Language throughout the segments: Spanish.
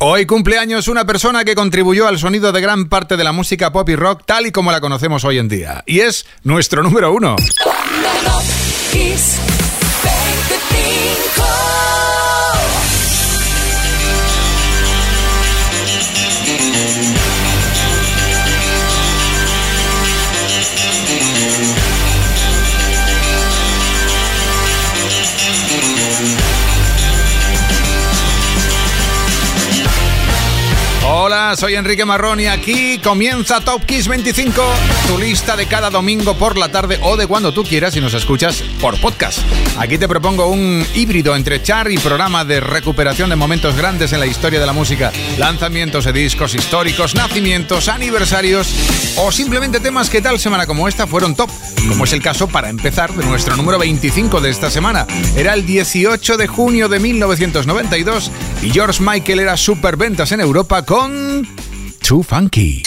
Hoy cumpleaños una persona que contribuyó al sonido de gran parte de la música pop y rock tal y como la conocemos hoy en día. Y es nuestro número uno. soy Enrique Marrón y aquí comienza Top Kiss 25, tu lista de cada domingo por la tarde o de cuando tú quieras y nos escuchas por podcast. Aquí te propongo un híbrido entre char y programa de recuperación de momentos grandes en la historia de la música, lanzamientos de discos históricos, nacimientos, aniversarios o simplemente temas que tal semana como esta fueron top, como es el caso para empezar de nuestro número 25 de esta semana. Era el 18 de junio de 1992 y George Michael era super ventas en Europa con Too funky.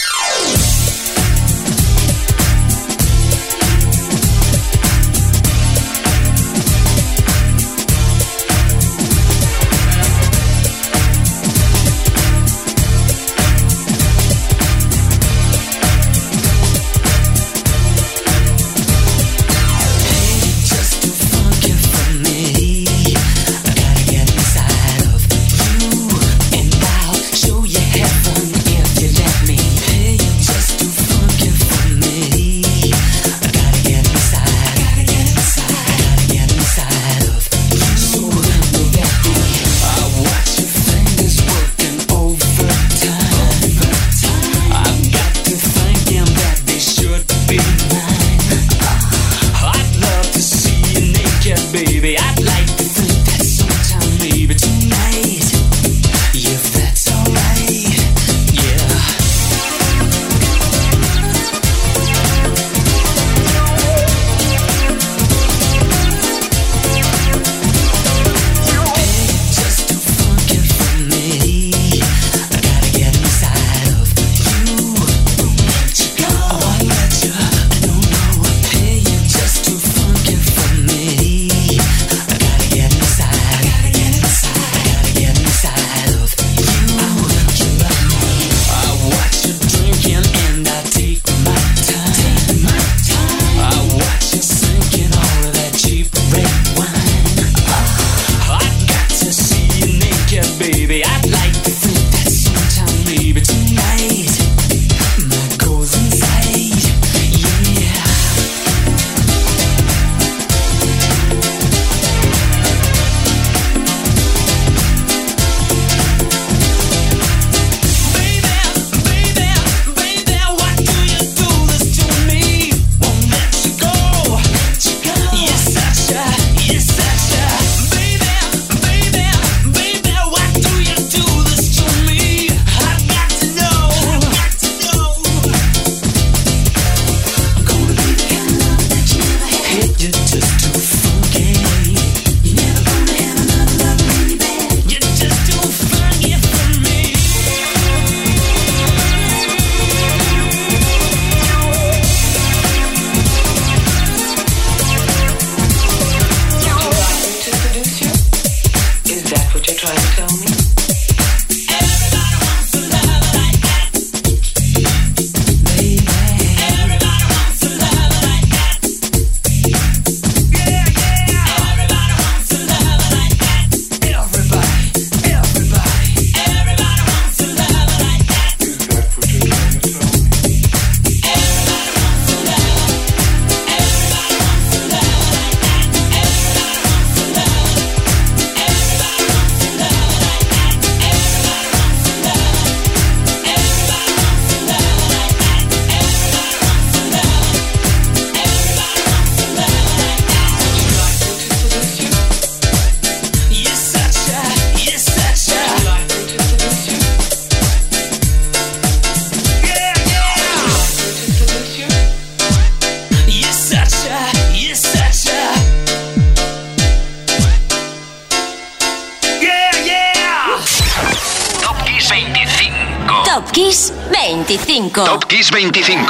25. Top Kiss 25. Top Kiss 25.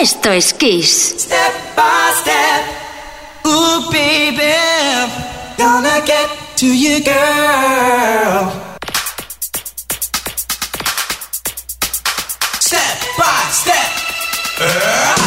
Esto es Kiss. Step by step. Ooh, baby. Gonna get to you, girl. Step by step. Uh.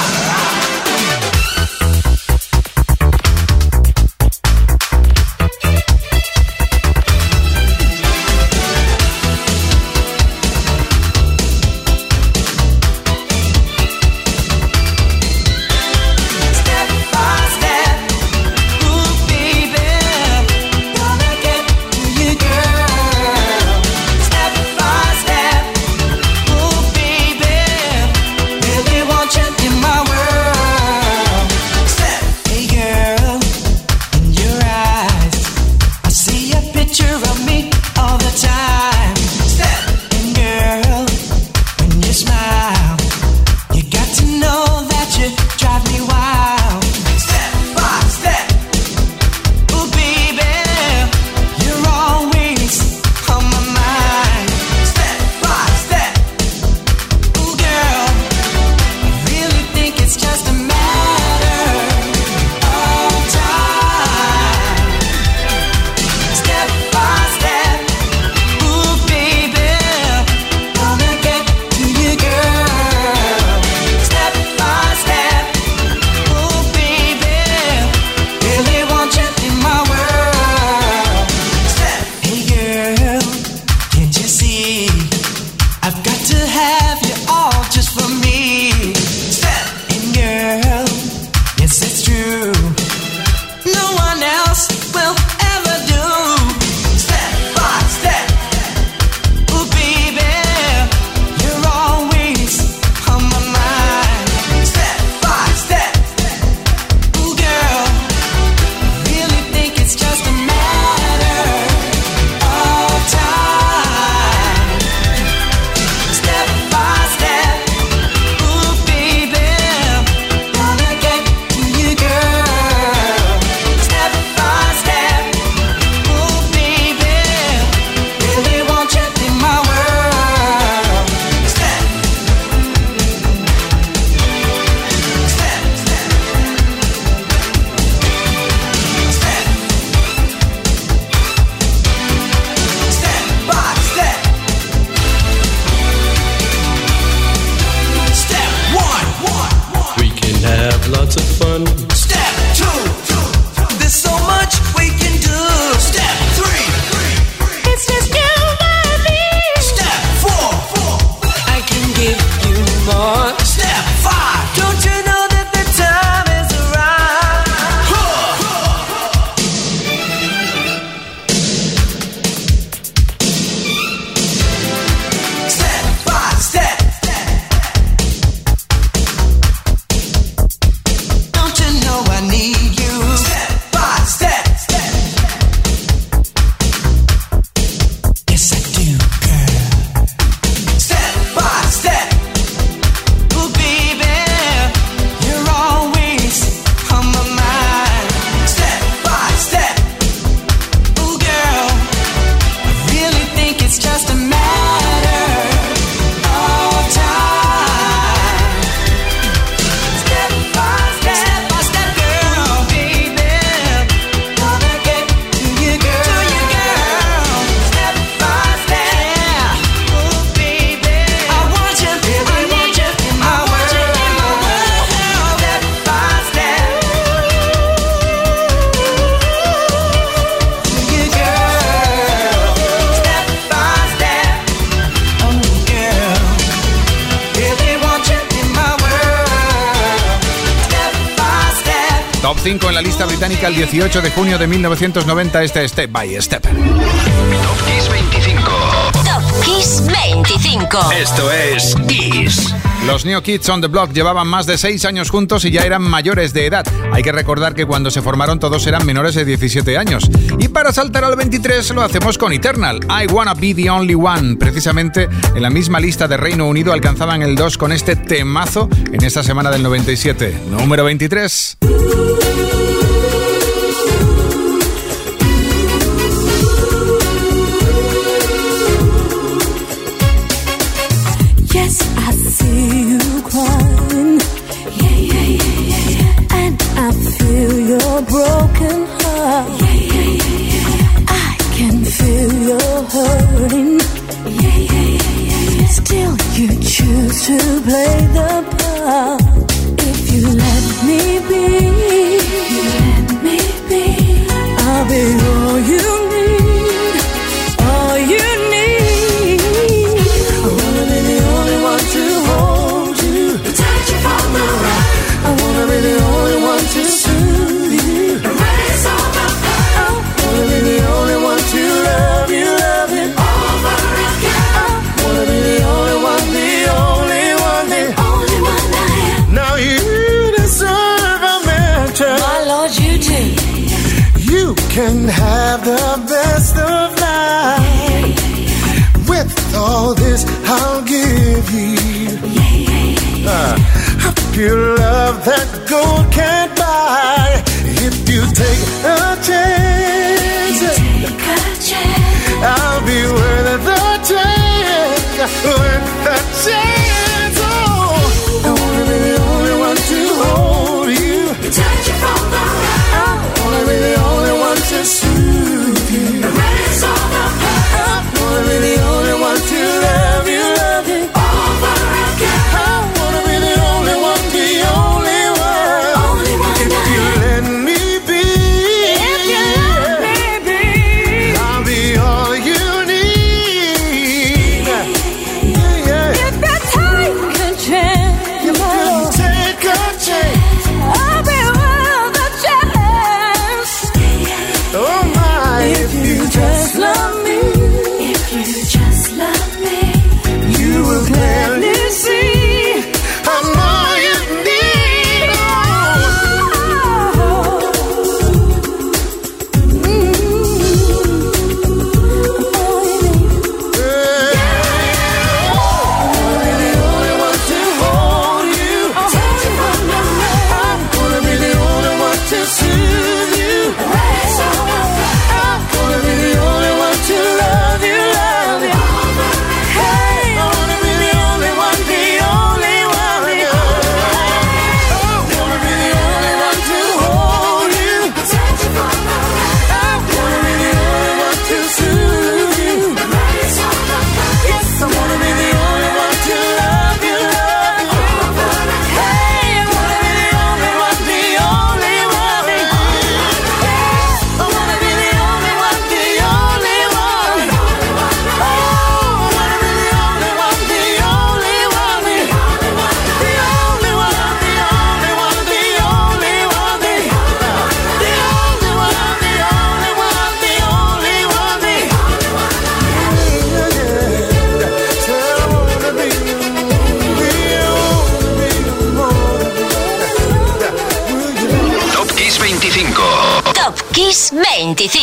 18 de junio de 1990 este Step by Step. Top Kiss 25. Top Kiss 25. Esto es Kiss. Los New Kids on the Block llevaban más de 6 años juntos y ya eran mayores de edad. Hay que recordar que cuando se formaron todos eran menores de 17 años. Y para saltar al 23 lo hacemos con Eternal, I Wanna Be the Only One. Precisamente en la misma lista de Reino Unido alcanzaban el 2 con este temazo en esta semana del 97. Número 23. broken heart. Yeah, yeah, yeah, yeah. I can feel your hurting. Yeah, yeah, yeah, yeah, yeah. Still, you choose to play the part. If you let me be. pure love that gold can't buy. If you take a chance, take a chance. I'll be worth the chance, worth the chance.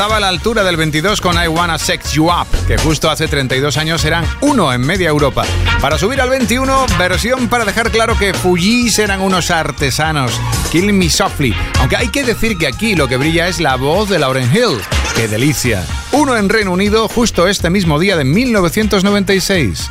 estaba a la altura del 22 con I Wanna Sex You Up, que justo hace 32 años eran uno en media Europa. Para subir al 21, versión para dejar claro que Fujis eran unos artesanos. Kill Me Softly. Aunque hay que decir que aquí lo que brilla es la voz de Lauren Hill. ¡Qué delicia! Uno en Reino Unido justo este mismo día de 1996.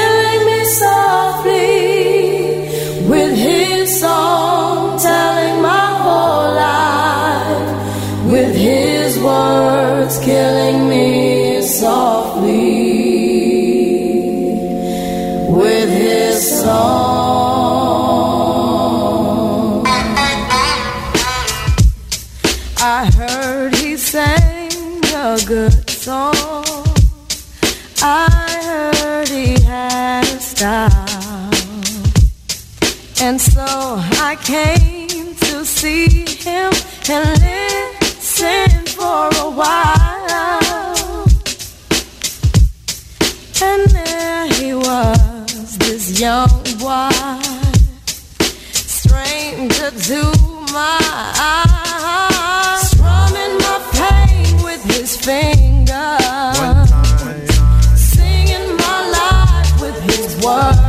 I came to see him and listen for a while. And there he was, this young boy, stranger to my eyes, strumming my pain with his fingers, singing my life with his words.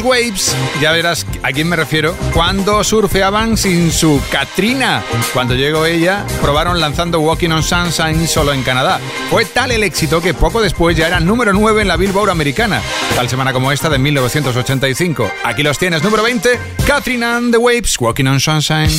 waves. Ya verás a quién me refiero. Cuando surfeaban sin su Katrina. Cuando llegó ella, probaron lanzando Walking on Sunshine solo en Canadá. Fue tal el éxito que poco después ya era número 9 en la Billboard americana. Tal semana como esta de 1985. Aquí los tienes, número 20. Katrina and the Waves, Walking on Sunshine.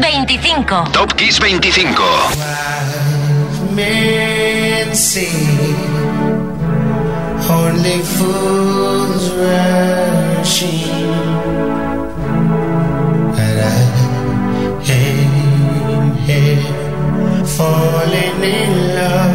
25. Top Kiss 25. Only fools rushing, and I am here falling in love.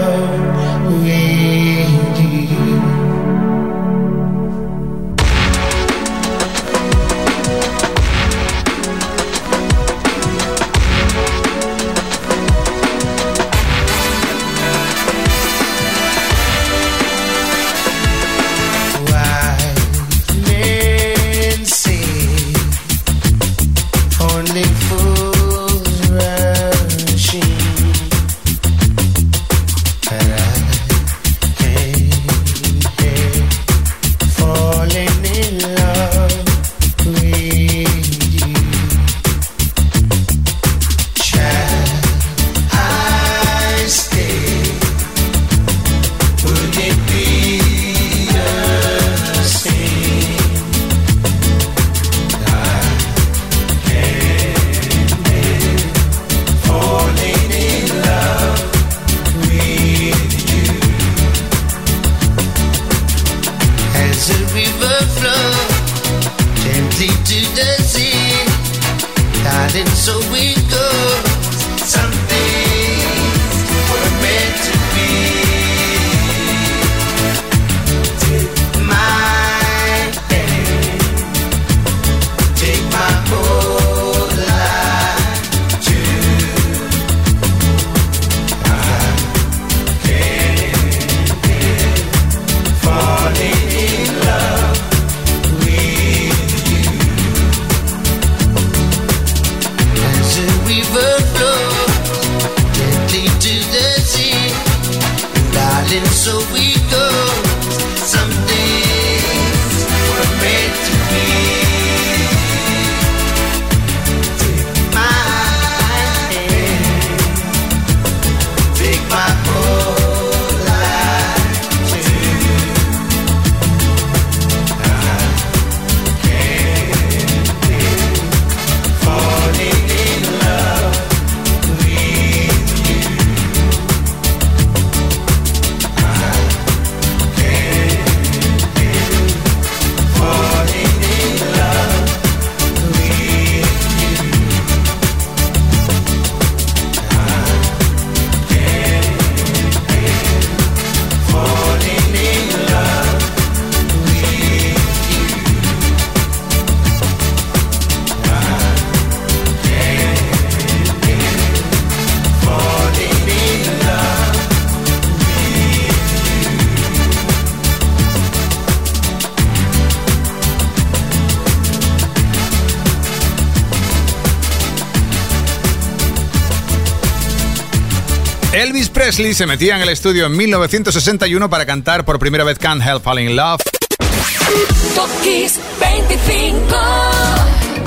se metía en el estudio en 1961 para cantar por primera vez Can't Help Falling in Love. 25.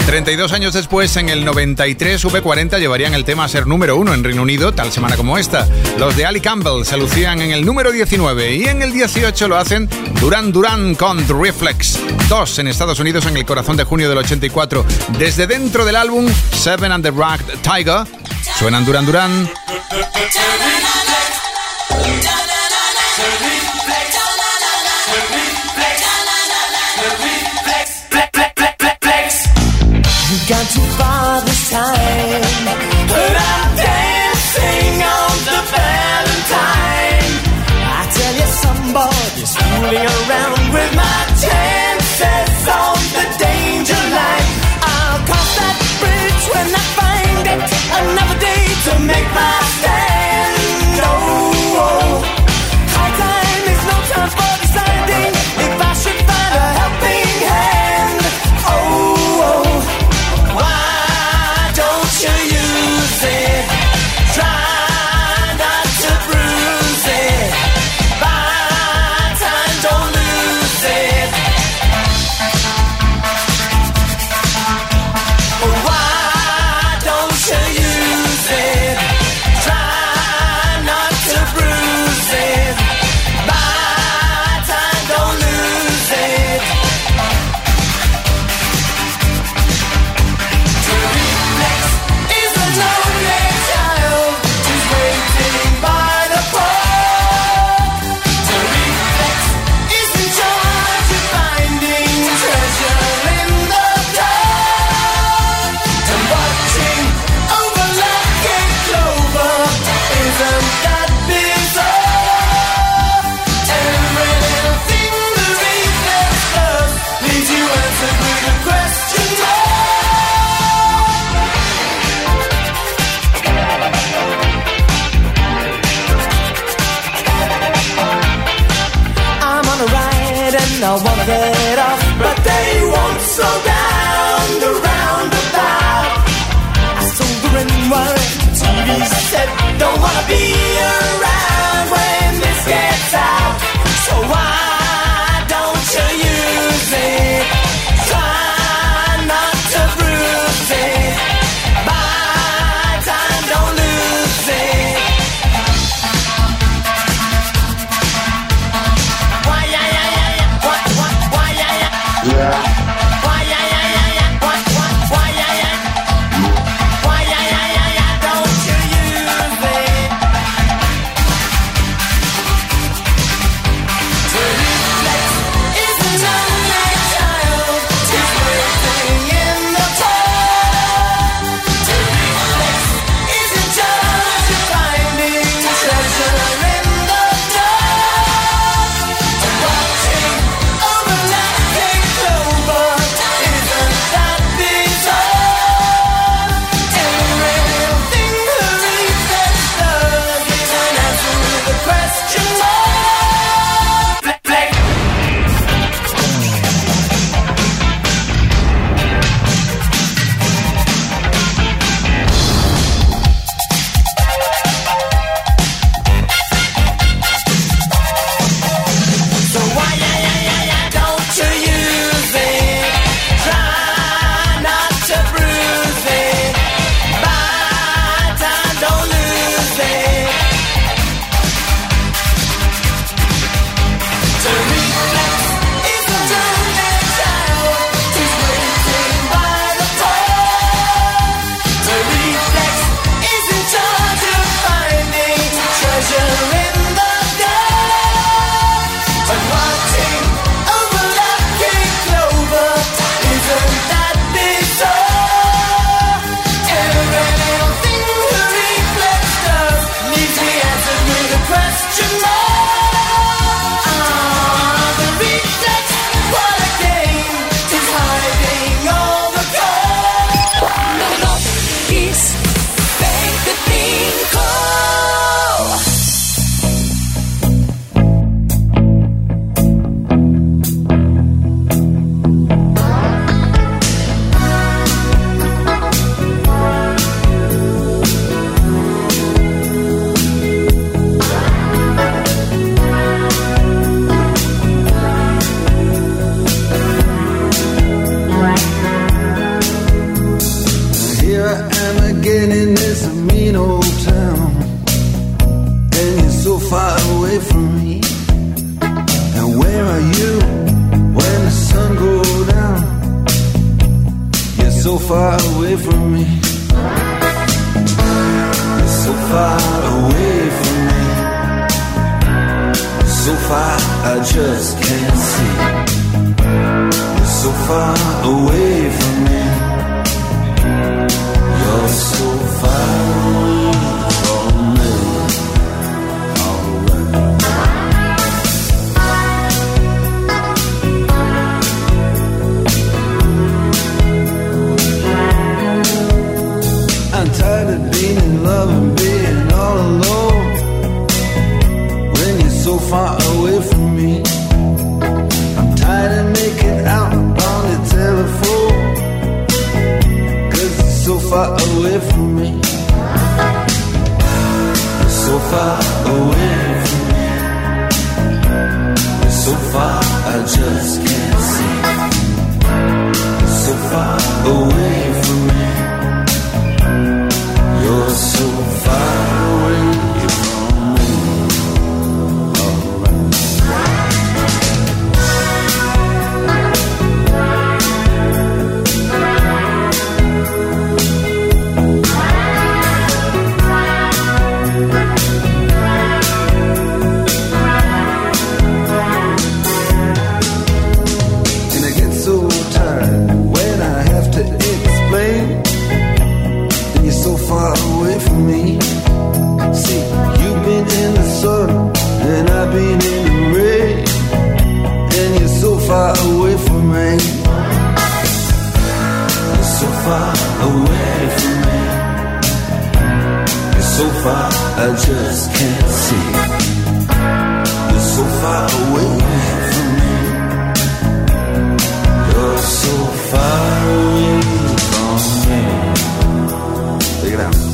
32 años después, en el 93, V40 llevarían el tema a ser número uno en Reino Unido, tal semana como esta. Los de Ali Campbell se lucían en el número 19 y en el 18 lo hacen Duran Duran con Reflex. Dos en Estados Unidos en el corazón de junio del 84. Desde dentro del álbum Seven and the Ragged Tiger, suenan Duran Duran. Turn it Check out.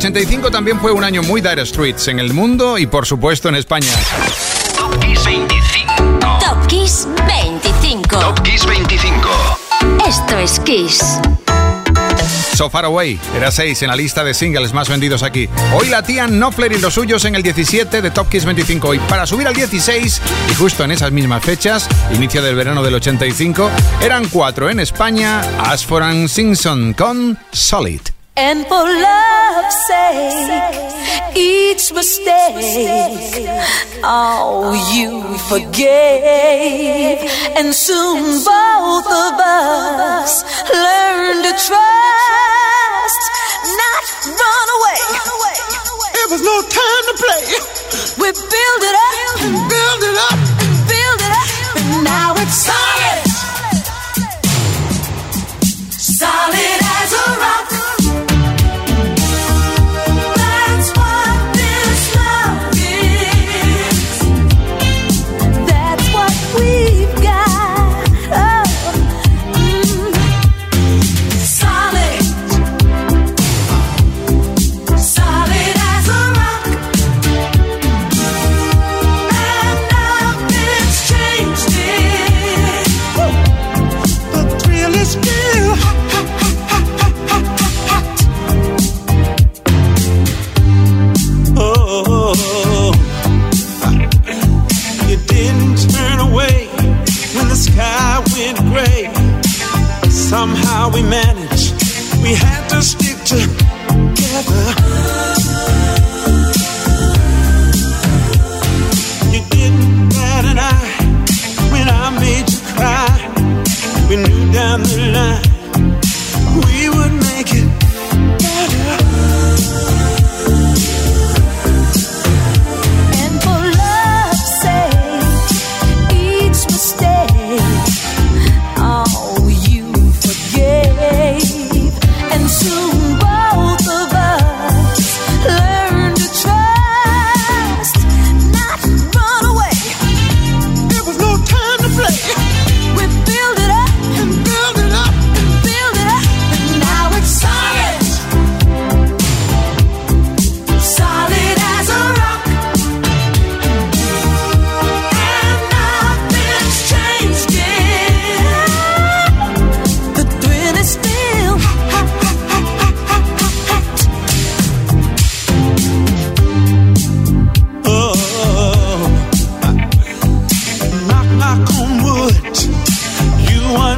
85 también fue un año muy Dire Streets en el mundo y por supuesto en España. Top Kiss 25. Top Kiss 25. Top Kiss 25. Esto es Kiss. So Far Away era 6 en la lista de singles más vendidos aquí. Hoy latían Knopfler y los suyos en el 17 de Top Kiss 25 y para subir al 16 y justo en esas mismas fechas, inicio del verano del 85, eran 4 en España, for and Simpson con Solid. And for love's sake, each mistake, oh, you forgave. And soon both of us learned to trust, not run away. It was no time to play. We build it up, and build it up, and build it up, and now it's solid. Solid as a rock.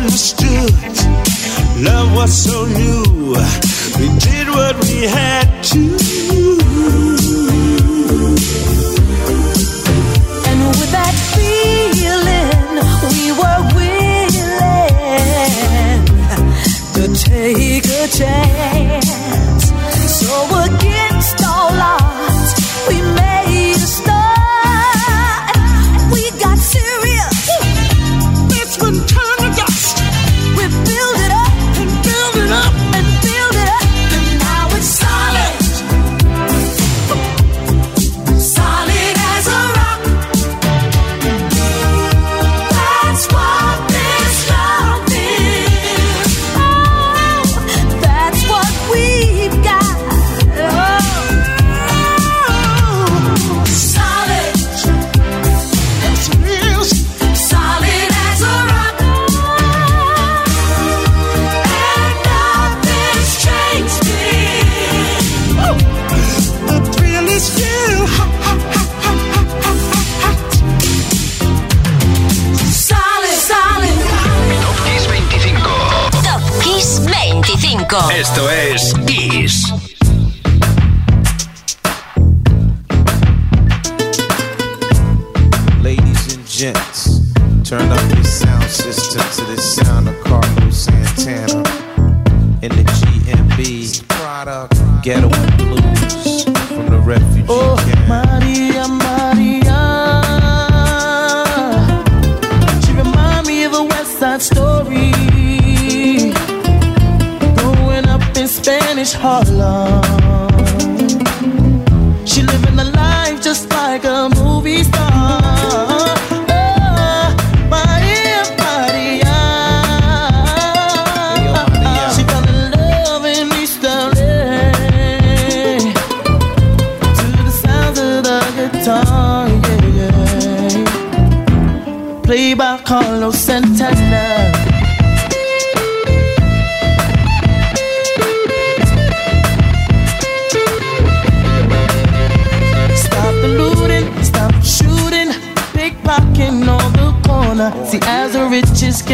understood. Love was so new. We did what we had to. Esto es Kiss. Ladies and gents, turn up your sound system to the sound of Carlos Santana in the GMB. Ghetto Blues from the Refugees. Oh. Harlem.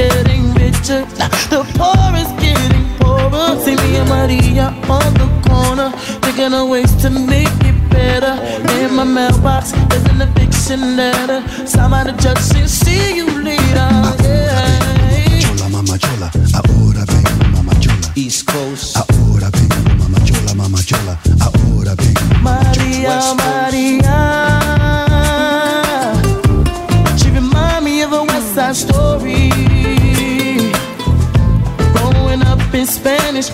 getting richer. the poor is getting poorer. See me and Maria on the corner, thinking of ways to make it better. Oh, In my mailbox, there's an eviction letter. Somebody just the judge, and see you later.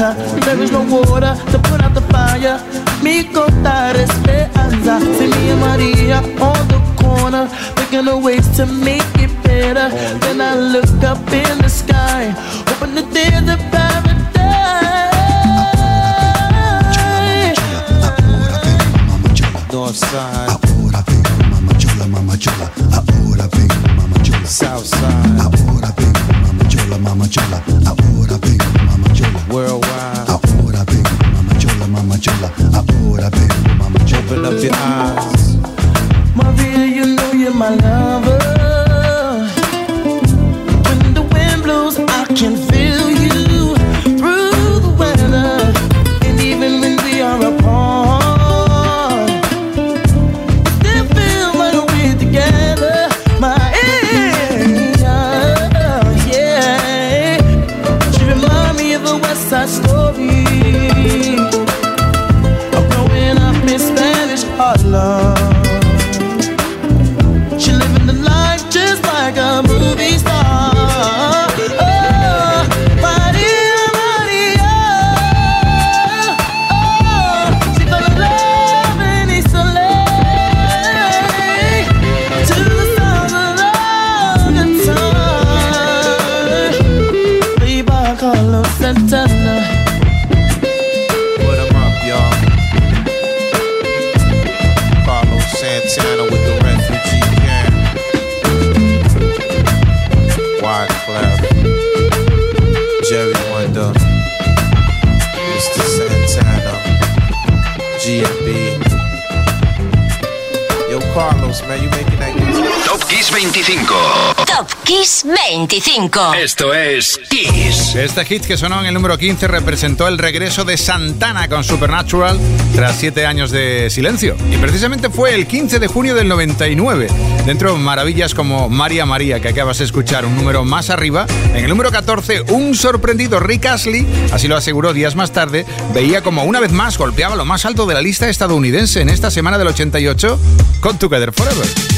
water. There is no water to put out the fire. Me contar esperanza. See me and Maria on the corner, thinking of ways to make it better. Then I look up in the sky, hoping that there's a paradise. North side. Ahora mama mama Ahora mama South side. Ahora mama mama Ahora mama worldwide. Ahora ven, mama chola, mama chola. Ahora ven, mama chola. Open up your eyes. Maria, you know you're my lover. When the wind blows, I can Este hit que sonó en el número 15 representó el regreso de Santana con Supernatural tras siete años de silencio. Y precisamente fue el 15 de junio del 99. Dentro de maravillas como María María, que acabas de escuchar un número más arriba. En el número 14, un sorprendido Rick Astley, así lo aseguró días más tarde, veía como una vez más golpeaba lo más alto de la lista estadounidense en esta semana del 88 con Together Forever.